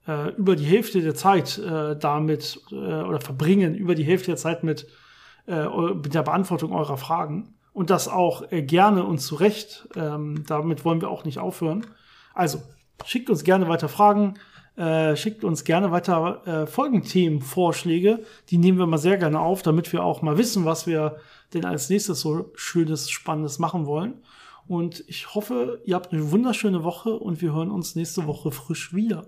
äh, über die Hälfte der Zeit äh, damit äh, oder verbringen über die Hälfte der Zeit mit, äh, mit der Beantwortung eurer Fragen. Und das auch äh, gerne und zu Recht. Ähm, damit wollen wir auch nicht aufhören. Also, schickt uns gerne weiter Fragen. Äh, schickt uns gerne weiter äh, Folgenthemenvorschläge. Die nehmen wir mal sehr gerne auf, damit wir auch mal wissen, was wir denn als nächstes so Schönes, Spannendes machen wollen. Und ich hoffe, ihr habt eine wunderschöne Woche und wir hören uns nächste Woche frisch wieder.